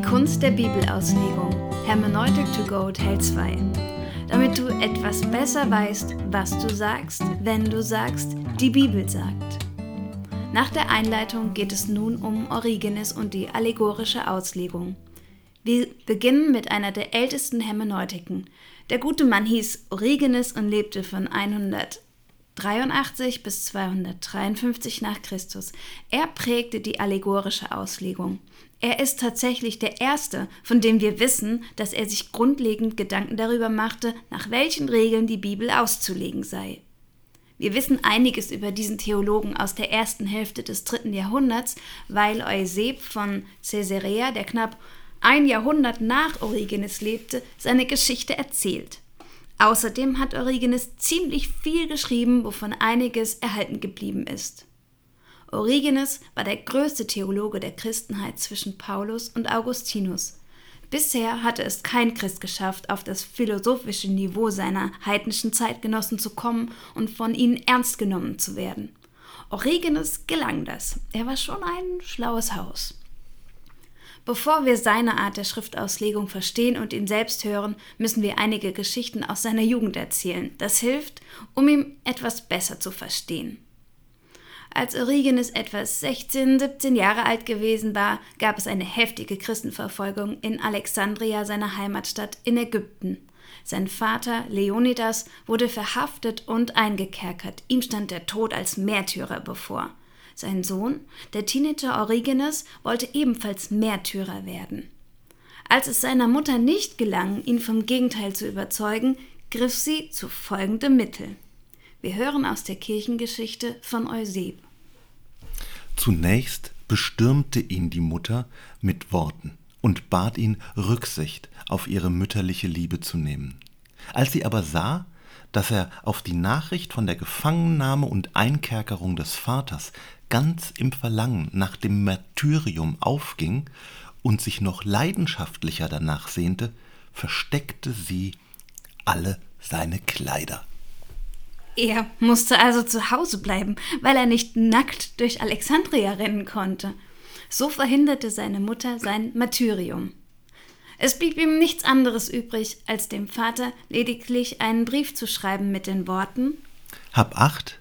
Die Kunst der Bibelauslegung. Hermeneutic to go Teil 2. Damit du etwas besser weißt, was du sagst, wenn du sagst, die Bibel sagt. Nach der Einleitung geht es nun um Origenes und die allegorische Auslegung. Wir beginnen mit einer der ältesten Hermeneutiken. Der gute Mann hieß Origenes und lebte von 100 83 bis 253 nach Christus. Er prägte die allegorische Auslegung. Er ist tatsächlich der Erste, von dem wir wissen, dass er sich grundlegend Gedanken darüber machte, nach welchen Regeln die Bibel auszulegen sei. Wir wissen einiges über diesen Theologen aus der ersten Hälfte des dritten Jahrhunderts, weil Euseb von Caesarea, der knapp ein Jahrhundert nach Origenes lebte, seine Geschichte erzählt. Außerdem hat Origenes ziemlich viel geschrieben, wovon einiges erhalten geblieben ist. Origenes war der größte Theologe der Christenheit zwischen Paulus und Augustinus. Bisher hatte es kein Christ geschafft, auf das philosophische Niveau seiner heidnischen Zeitgenossen zu kommen und von ihnen ernst genommen zu werden. Origenes gelang das. Er war schon ein schlaues Haus. Bevor wir seine Art der Schriftauslegung verstehen und ihn selbst hören, müssen wir einige Geschichten aus seiner Jugend erzählen. Das hilft, um ihn etwas besser zu verstehen. Als Origenes etwa 16, 17 Jahre alt gewesen war, gab es eine heftige Christenverfolgung in Alexandria, seiner Heimatstadt in Ägypten. Sein Vater Leonidas wurde verhaftet und eingekerkert. Ihm stand der Tod als Märtyrer bevor. Sein Sohn, der Teenager Origenes, wollte ebenfalls Märtyrer werden. Als es seiner Mutter nicht gelang, ihn vom Gegenteil zu überzeugen, griff sie zu folgendem Mittel. Wir hören aus der Kirchengeschichte von Euseb. Zunächst bestürmte ihn die Mutter mit Worten und bat ihn, Rücksicht auf ihre mütterliche Liebe zu nehmen. Als sie aber sah, dass er auf die Nachricht von der Gefangennahme und Einkerkerung des Vaters ganz im Verlangen nach dem Martyrium aufging und sich noch leidenschaftlicher danach sehnte, versteckte sie alle seine Kleider. Er musste also zu Hause bleiben, weil er nicht nackt durch Alexandria rennen konnte. So verhinderte seine Mutter sein Martyrium. Es blieb ihm nichts anderes übrig, als dem Vater lediglich einen Brief zu schreiben mit den Worten Hab acht,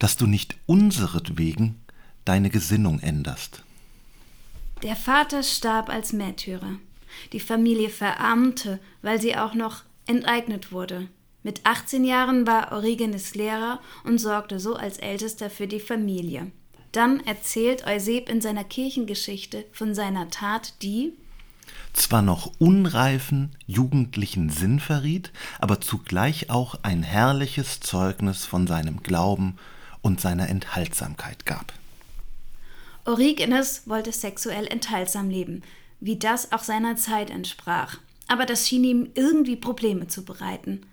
dass du nicht unseretwegen deine Gesinnung änderst. Der Vater starb als Märtyrer. Die Familie verarmte, weil sie auch noch enteignet wurde. Mit 18 Jahren war Origenes Lehrer und sorgte so als Ältester für die Familie. Dann erzählt Euseb in seiner Kirchengeschichte von seiner Tat, die zwar noch unreifen jugendlichen Sinn verriet, aber zugleich auch ein herrliches Zeugnis von seinem Glauben und seiner Enthaltsamkeit gab. Origenes wollte sexuell enthaltsam leben, wie das auch seiner Zeit entsprach, aber das schien ihm irgendwie Probleme zu bereiten.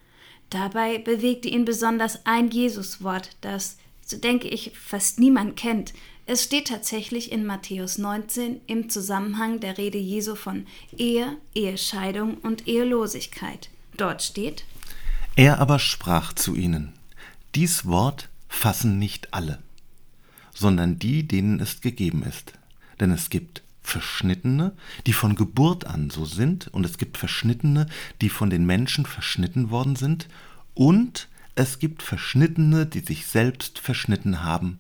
Dabei bewegte ihn besonders ein Jesuswort, das, so denke ich, fast niemand kennt. Es steht tatsächlich in Matthäus 19 im Zusammenhang der Rede Jesu von Ehe, Ehescheidung und Ehelosigkeit. Dort steht: Er aber sprach zu ihnen: Dies Wort fassen nicht alle, sondern die, denen es gegeben ist. Denn es gibt Verschnittene, die von Geburt an so sind, und es gibt Verschnittene, die von den Menschen verschnitten worden sind, und es gibt Verschnittene, die sich selbst verschnitten haben,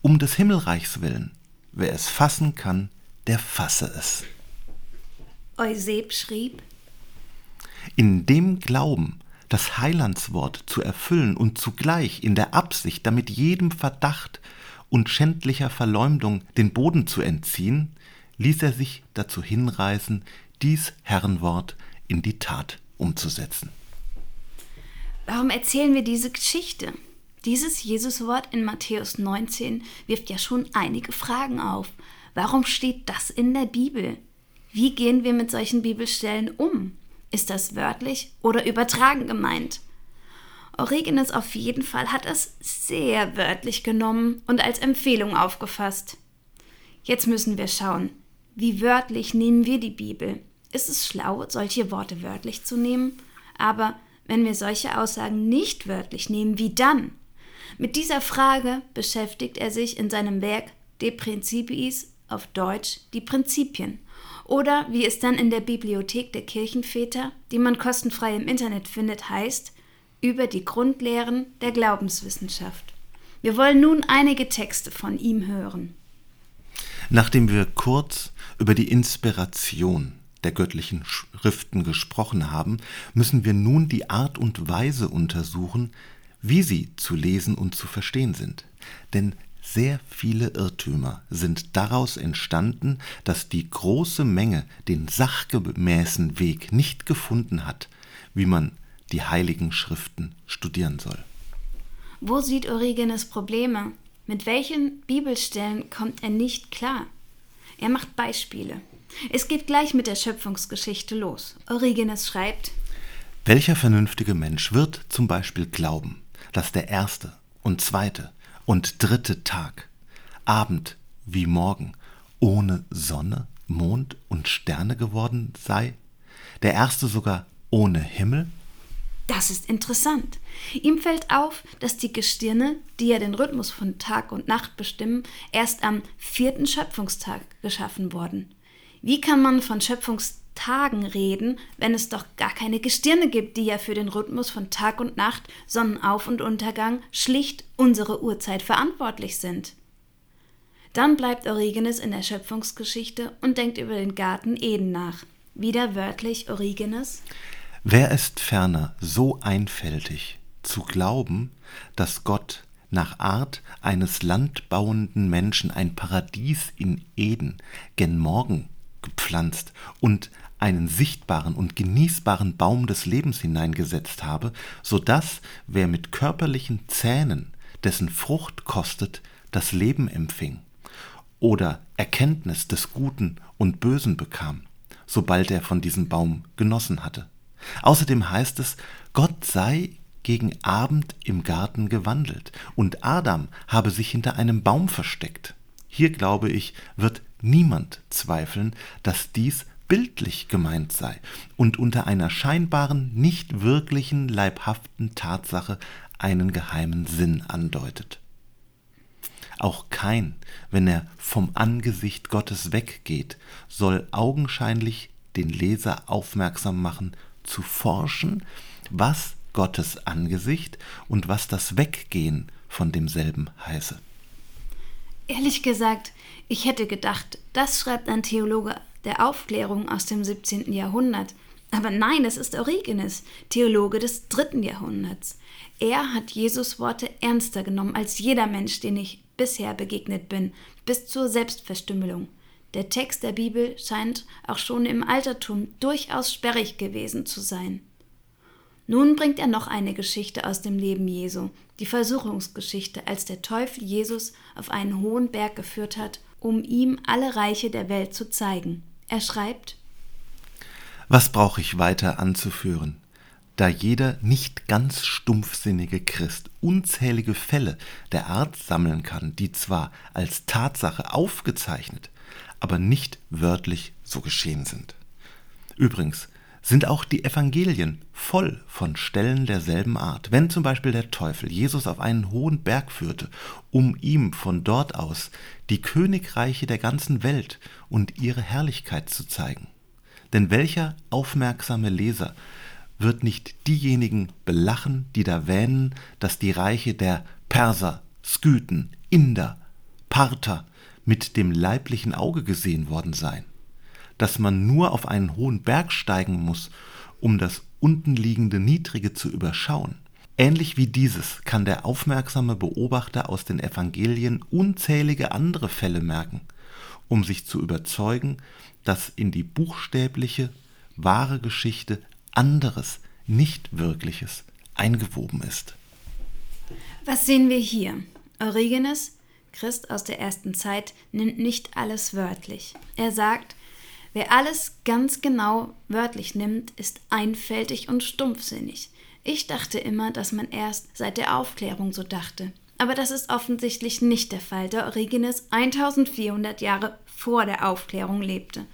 um des Himmelreichs willen. Wer es fassen kann, der fasse es. Euseb schrieb, In dem Glauben, das Heilandswort zu erfüllen und zugleich in der Absicht, damit jedem Verdacht und schändlicher Verleumdung den Boden zu entziehen, ließ er sich dazu hinreißen, dies Herrenwort in die Tat umzusetzen. Warum erzählen wir diese Geschichte? Dieses Jesuswort in Matthäus 19 wirft ja schon einige Fragen auf. Warum steht das in der Bibel? Wie gehen wir mit solchen Bibelstellen um? Ist das wörtlich oder übertragen gemeint? Origenes auf jeden Fall hat es sehr wörtlich genommen und als Empfehlung aufgefasst. Jetzt müssen wir schauen, wie wörtlich nehmen wir die Bibel? Ist es schlau, solche Worte wörtlich zu nehmen? Aber wenn wir solche Aussagen nicht wörtlich nehmen, wie dann? Mit dieser Frage beschäftigt er sich in seinem Werk De Principiis auf Deutsch die Prinzipien Oder wie es dann in der Bibliothek der Kirchenväter, die man kostenfrei im Internet findet, heißt, über die Grundlehren der Glaubenswissenschaft. Wir wollen nun einige Texte von ihm hören. Nachdem wir kurz über die Inspiration der göttlichen Schriften gesprochen haben, müssen wir nun die Art und Weise untersuchen, wie sie zu lesen und zu verstehen sind. Denn sehr viele Irrtümer sind daraus entstanden, dass die große Menge den sachgemäßen Weg nicht gefunden hat, wie man die heiligen Schriften studieren soll. Wo sieht Origenes Probleme? Mit welchen Bibelstellen kommt er nicht klar? Er macht Beispiele. Es geht gleich mit der Schöpfungsgeschichte los. Origenes schreibt, Welcher vernünftige Mensch wird zum Beispiel glauben, dass der erste und zweite und dritte Tag, Abend wie Morgen, ohne Sonne, Mond und Sterne geworden sei? Der erste sogar ohne Himmel? Das ist interessant. Ihm fällt auf, dass die Gestirne, die ja den Rhythmus von Tag und Nacht bestimmen, erst am vierten Schöpfungstag geschaffen wurden. Wie kann man von Schöpfungstagen reden, wenn es doch gar keine Gestirne gibt, die ja für den Rhythmus von Tag und Nacht, Sonnenauf- und Untergang schlicht unsere Uhrzeit verantwortlich sind? Dann bleibt Origenes in der Schöpfungsgeschichte und denkt über den Garten Eden nach. Wieder wörtlich Origenes. Wer ist ferner so einfältig zu glauben, dass Gott nach Art eines landbauenden Menschen ein Paradies in Eden gen Morgen gepflanzt und einen sichtbaren und genießbaren Baum des Lebens hineingesetzt habe, so dass wer mit körperlichen Zähnen dessen Frucht kostet, das Leben empfing oder Erkenntnis des Guten und Bösen bekam, sobald er von diesem Baum genossen hatte. Außerdem heißt es, Gott sei gegen Abend im Garten gewandelt und Adam habe sich hinter einem Baum versteckt. Hier, glaube ich, wird niemand zweifeln, dass dies bildlich gemeint sei und unter einer scheinbaren, nicht wirklichen, leibhaften Tatsache einen geheimen Sinn andeutet. Auch kein, wenn er vom Angesicht Gottes weggeht, soll augenscheinlich den Leser aufmerksam machen, zu forschen, was Gottes Angesicht und was das Weggehen von demselben heiße. Ehrlich gesagt, ich hätte gedacht, das schreibt ein Theologe der Aufklärung aus dem 17. Jahrhundert. Aber nein, es ist Origenes, Theologe des dritten Jahrhunderts. Er hat Jesus Worte ernster genommen als jeder Mensch, den ich bisher begegnet bin, bis zur Selbstverstümmelung. Der Text der Bibel scheint auch schon im Altertum durchaus sperrig gewesen zu sein. Nun bringt er noch eine Geschichte aus dem Leben Jesu, die Versuchungsgeschichte, als der Teufel Jesus auf einen hohen Berg geführt hat, um ihm alle Reiche der Welt zu zeigen. Er schreibt Was brauche ich weiter anzuführen? Da jeder nicht ganz stumpfsinnige Christ unzählige Fälle der Art sammeln kann, die zwar als Tatsache aufgezeichnet, aber nicht wörtlich so geschehen sind. Übrigens, sind auch die Evangelien voll von Stellen derselben Art. Wenn zum Beispiel der Teufel Jesus auf einen hohen Berg führte, um ihm von dort aus die Königreiche der ganzen Welt und ihre Herrlichkeit zu zeigen. Denn welcher aufmerksame Leser wird nicht diejenigen belachen, die da wähnen, dass die Reiche der Perser, Skythen, Inder, Parther mit dem leiblichen Auge gesehen worden seien? dass man nur auf einen hohen Berg steigen muss, um das untenliegende Niedrige zu überschauen. Ähnlich wie dieses kann der aufmerksame Beobachter aus den Evangelien unzählige andere Fälle merken, um sich zu überzeugen, dass in die buchstäbliche, wahre Geschichte anderes, nicht Wirkliches eingewoben ist. Was sehen wir hier? Origenes, Christ aus der ersten Zeit, nimmt nicht alles wörtlich. Er sagt, Wer alles ganz genau wörtlich nimmt, ist einfältig und stumpfsinnig. Ich dachte immer, dass man erst seit der Aufklärung so dachte. Aber das ist offensichtlich nicht der Fall, da Origenes 1400 Jahre vor der Aufklärung lebte.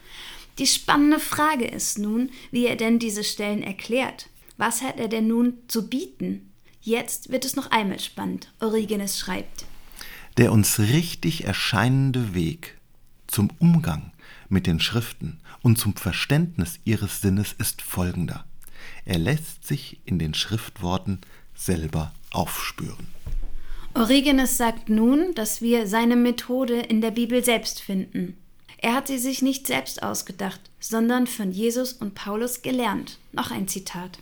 Die spannende Frage ist nun, wie er denn diese Stellen erklärt. Was hat er denn nun zu bieten? Jetzt wird es noch einmal spannend. Origenes schreibt. Der uns richtig erscheinende Weg zum Umgang mit den Schriften und zum Verständnis ihres Sinnes ist folgender. Er lässt sich in den Schriftworten selber aufspüren. Origenes sagt nun, dass wir seine Methode in der Bibel selbst finden. Er hat sie sich nicht selbst ausgedacht, sondern von Jesus und Paulus gelernt. Noch ein Zitat.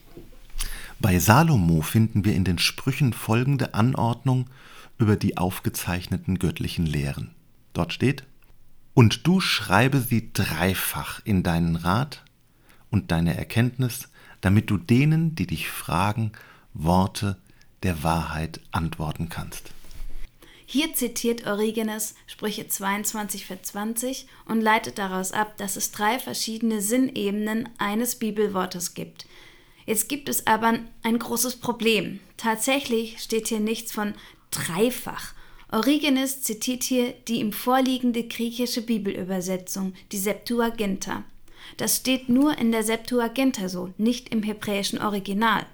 Bei Salomo finden wir in den Sprüchen folgende Anordnung über die aufgezeichneten göttlichen Lehren. Dort steht, und du schreibe sie dreifach in deinen Rat und deine Erkenntnis, damit du denen, die dich fragen, Worte der Wahrheit antworten kannst. Hier zitiert Origenes Sprüche 22, Vers 20 und leitet daraus ab, dass es drei verschiedene Sinnebenen eines Bibelwortes gibt. Jetzt gibt es aber ein großes Problem. Tatsächlich steht hier nichts von dreifach. Origenes zitiert hier die ihm vorliegende griechische Bibelübersetzung, die Septuaginta. Das steht nur in der Septuaginta so, nicht im hebräischen Original.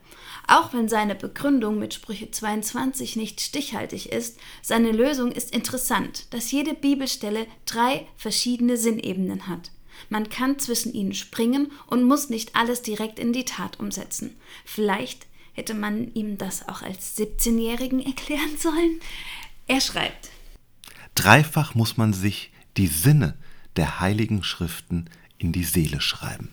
Auch wenn seine Begründung mit Sprüche 22 nicht stichhaltig ist, seine Lösung ist interessant, dass jede Bibelstelle drei verschiedene Sinnebenen hat. Man kann zwischen ihnen springen und muss nicht alles direkt in die Tat umsetzen. Vielleicht hätte man ihm das auch als 17-Jährigen erklären sollen. Er schreibt. Dreifach muss man sich die Sinne der heiligen Schriften in die Seele schreiben.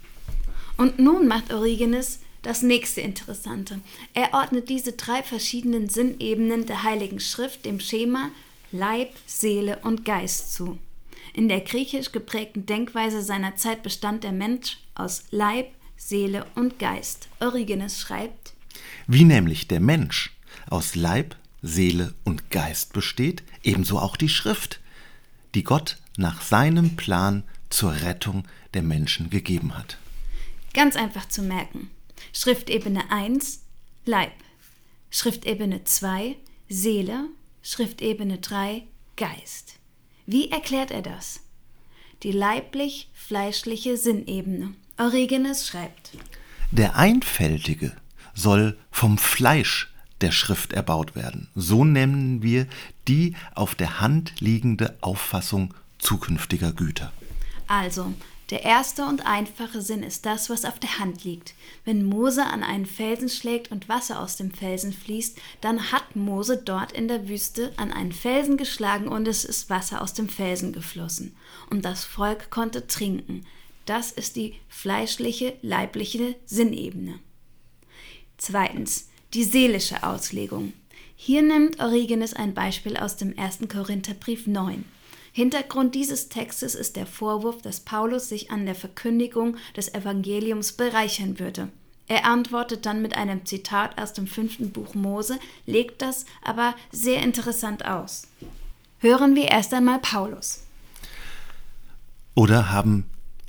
Und nun macht Origenes das nächste Interessante. Er ordnet diese drei verschiedenen Sinnebenen der Heiligen Schrift dem Schema Leib, Seele und Geist zu. In der griechisch geprägten Denkweise seiner Zeit bestand der Mensch aus Leib, Seele und Geist. Origenes schreibt, Wie nämlich der Mensch aus Leib, Seele und Geist besteht, ebenso auch die Schrift, die Gott nach seinem Plan zur Rettung der Menschen gegeben hat. Ganz einfach zu merken. Schriftebene 1 Leib, Schriftebene 2 Seele, Schriftebene 3 Geist. Wie erklärt er das? Die leiblich-fleischliche Sinnebene. Origenes schreibt. Der Einfältige soll vom Fleisch der Schrift erbaut werden. So nennen wir die auf der Hand liegende Auffassung zukünftiger Güter. Also, der erste und einfache Sinn ist das, was auf der Hand liegt. Wenn Mose an einen Felsen schlägt und Wasser aus dem Felsen fließt, dann hat Mose dort in der Wüste an einen Felsen geschlagen und es ist Wasser aus dem Felsen geflossen. Und das Volk konnte trinken. Das ist die fleischliche, leibliche Sinnebene. Zweitens, die seelische Auslegung. Hier nimmt Origenes ein Beispiel aus dem 1. Korintherbrief 9. Hintergrund dieses Textes ist der Vorwurf, dass Paulus sich an der Verkündigung des Evangeliums bereichern würde. Er antwortet dann mit einem Zitat aus dem fünften Buch Mose, legt das aber sehr interessant aus. Hören wir erst einmal Paulus. Oder haben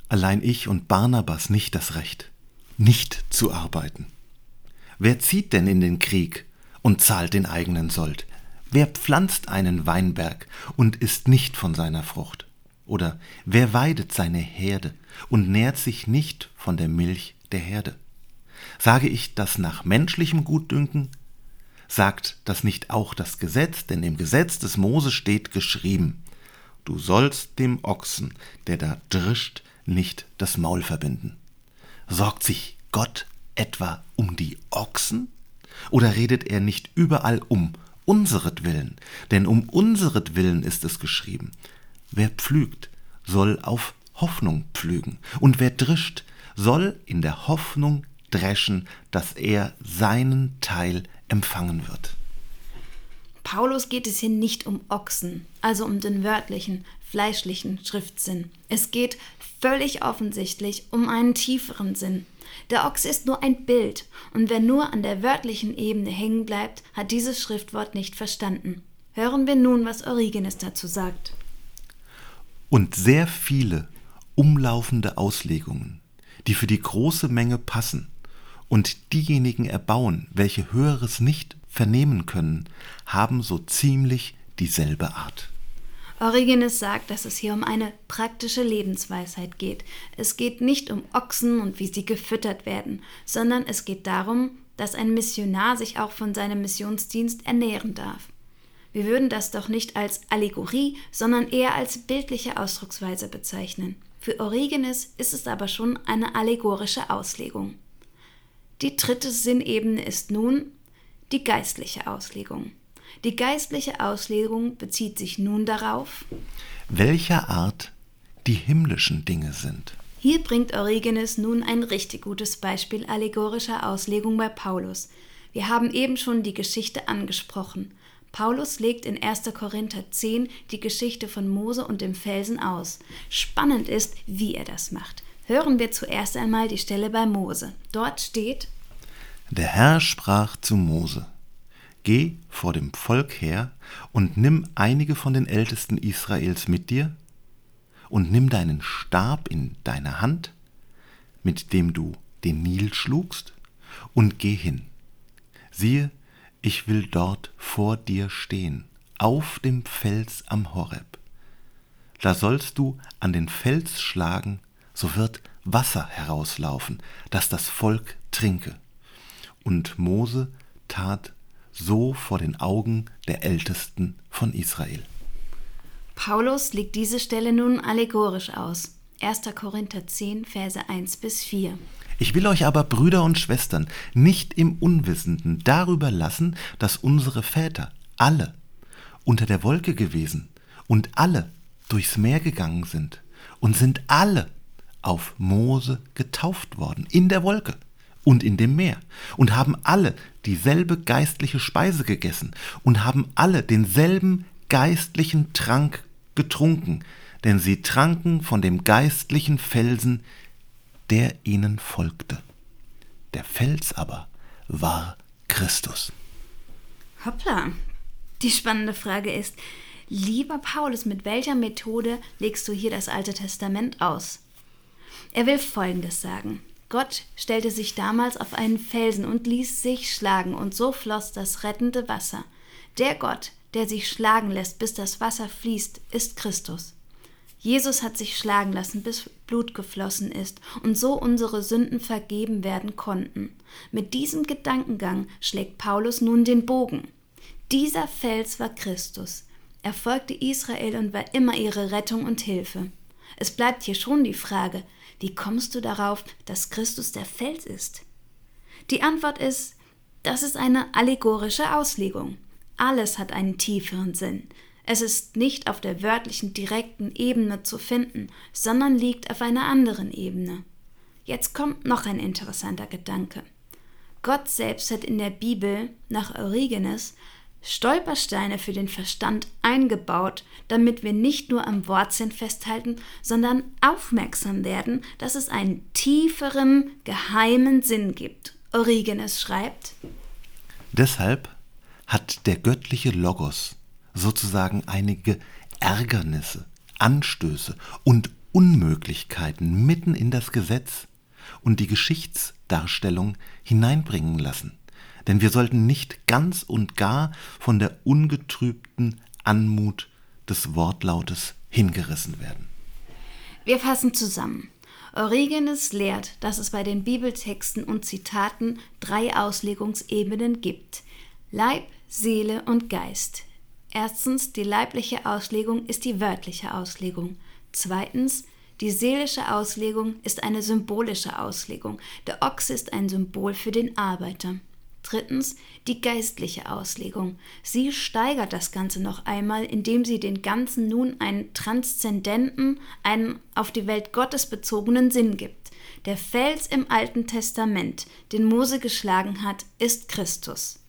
allein ich und Barnabas nicht das Recht, nicht zu arbeiten? Wer zieht denn in den Krieg und zahlt den eigenen Sold? Wer pflanzt einen Weinberg und isst nicht von seiner Frucht? Oder wer weidet seine Herde und nährt sich nicht von der Milch der Herde? Sage ich das nach menschlichem Gutdünken? Sagt das nicht auch das Gesetz? Denn im Gesetz des Mose steht geschrieben, du sollst dem Ochsen, der da drischt, nicht das Maul verbinden. Sorgt sich Gott etwa um die Ochsen? Oder redet er nicht überall um unseretwillen? Denn um unseretwillen ist es geschrieben. Wer pflügt, soll auf Hoffnung pflügen. Und wer drischt, soll in der Hoffnung dreschen, dass er seinen Teil empfangen wird. Paulus geht es hier nicht um Ochsen, also um den wörtlichen, fleischlichen Schriftsinn. Es geht völlig offensichtlich um einen tieferen Sinn. Der Ochs ist nur ein Bild, und wer nur an der wörtlichen Ebene hängen bleibt, hat dieses Schriftwort nicht verstanden. Hören wir nun, was Origenes dazu sagt. Und sehr viele umlaufende Auslegungen, die für die große Menge passen und diejenigen erbauen, welche Höheres nicht vernehmen können, haben so ziemlich dieselbe Art. Origenes sagt, dass es hier um eine praktische Lebensweisheit geht. Es geht nicht um Ochsen und wie sie gefüttert werden, sondern es geht darum, dass ein Missionar sich auch von seinem Missionsdienst ernähren darf. Wir würden das doch nicht als Allegorie, sondern eher als bildliche Ausdrucksweise bezeichnen. Für Origenes ist es aber schon eine allegorische Auslegung. Die dritte Sinnebene ist nun die geistliche Auslegung. Die geistliche Auslegung bezieht sich nun darauf, welcher Art die himmlischen Dinge sind. Hier bringt Origenes nun ein richtig gutes Beispiel allegorischer Auslegung bei Paulus. Wir haben eben schon die Geschichte angesprochen. Paulus legt in 1. Korinther 10 die Geschichte von Mose und dem Felsen aus. Spannend ist, wie er das macht. Hören wir zuerst einmal die Stelle bei Mose. Dort steht: Der Herr sprach zu Mose: Geh vor dem Volk her und nimm einige von den Ältesten Israels mit dir und nimm deinen Stab in deine Hand, mit dem du den Nil schlugst, und geh hin. Siehe, ich will dort vor dir stehen, auf dem Fels am Horeb. Da sollst du an den Fels schlagen, so wird Wasser herauslaufen, dass das Volk trinke. Und Mose tat so vor den Augen der Ältesten von Israel. Paulus legt diese Stelle nun allegorisch aus. 1. Korinther 10, Verse 1 bis 4. Ich will euch aber, Brüder und Schwestern, nicht im Unwissenden darüber lassen, dass unsere Väter alle unter der Wolke gewesen und alle durchs Meer gegangen sind und sind alle auf Mose getauft worden in der Wolke und in dem Meer und haben alle dieselbe geistliche Speise gegessen und haben alle denselben geistlichen Trank getrunken, denn sie tranken von dem geistlichen Felsen, der ihnen folgte. Der Fels aber war Christus. Hoppla. Die spannende Frage ist, lieber Paulus, mit welcher Methode legst du hier das Alte Testament aus? Er will Folgendes sagen. Gott stellte sich damals auf einen Felsen und ließ sich schlagen, und so floss das rettende Wasser. Der Gott, der sich schlagen lässt, bis das Wasser fließt, ist Christus. Jesus hat sich schlagen lassen, bis Blut geflossen ist und so unsere Sünden vergeben werden konnten. Mit diesem Gedankengang schlägt Paulus nun den Bogen. Dieser Fels war Christus. Er folgte Israel und war immer ihre Rettung und Hilfe. Es bleibt hier schon die Frage, wie kommst du darauf, dass Christus der Fels ist? Die Antwort ist, das ist eine allegorische Auslegung. Alles hat einen tieferen Sinn. Es ist nicht auf der wörtlichen direkten Ebene zu finden, sondern liegt auf einer anderen Ebene. Jetzt kommt noch ein interessanter Gedanke. Gott selbst hat in der Bibel nach Origenes Stolpersteine für den Verstand eingebaut, damit wir nicht nur am Wortsinn festhalten, sondern aufmerksam werden, dass es einen tieferen, geheimen Sinn gibt. Origenes schreibt Deshalb hat der göttliche Logos sozusagen einige Ärgernisse, Anstöße und Unmöglichkeiten mitten in das Gesetz und die Geschichtsdarstellung hineinbringen lassen. Denn wir sollten nicht ganz und gar von der ungetrübten Anmut des Wortlautes hingerissen werden. Wir fassen zusammen. Origenes lehrt, dass es bei den Bibeltexten und Zitaten drei Auslegungsebenen gibt. Leib, Seele und Geist. Erstens, die leibliche Auslegung ist die wörtliche Auslegung. Zweitens, die seelische Auslegung ist eine symbolische Auslegung. Der Ochs ist ein Symbol für den Arbeiter. Drittens die geistliche Auslegung. Sie steigert das Ganze noch einmal, indem sie den Ganzen nun einen transzendenten, einen auf die Welt Gottes bezogenen Sinn gibt. Der Fels im Alten Testament, den Mose geschlagen hat, ist Christus.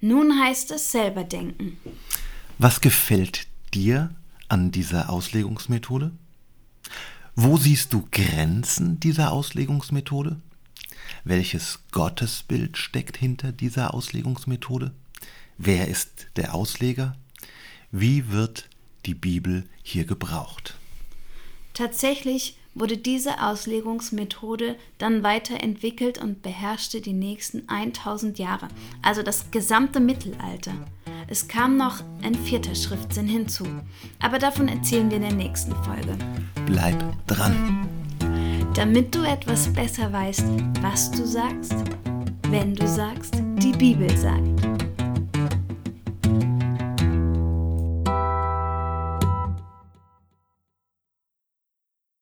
Nun heißt es selber denken. Was gefällt dir an dieser Auslegungsmethode? Wo siehst du Grenzen dieser Auslegungsmethode? Welches Gottesbild steckt hinter dieser Auslegungsmethode? Wer ist der Ausleger? Wie wird die Bibel hier gebraucht? Tatsächlich wurde diese Auslegungsmethode dann weiterentwickelt und beherrschte die nächsten 1000 Jahre, also das gesamte Mittelalter. Es kam noch ein vierter Schriftsinn hinzu. Aber davon erzählen wir in der nächsten Folge. Bleib dran. Damit du etwas besser weißt, was du sagst, wenn du sagst, die Bibel sagt.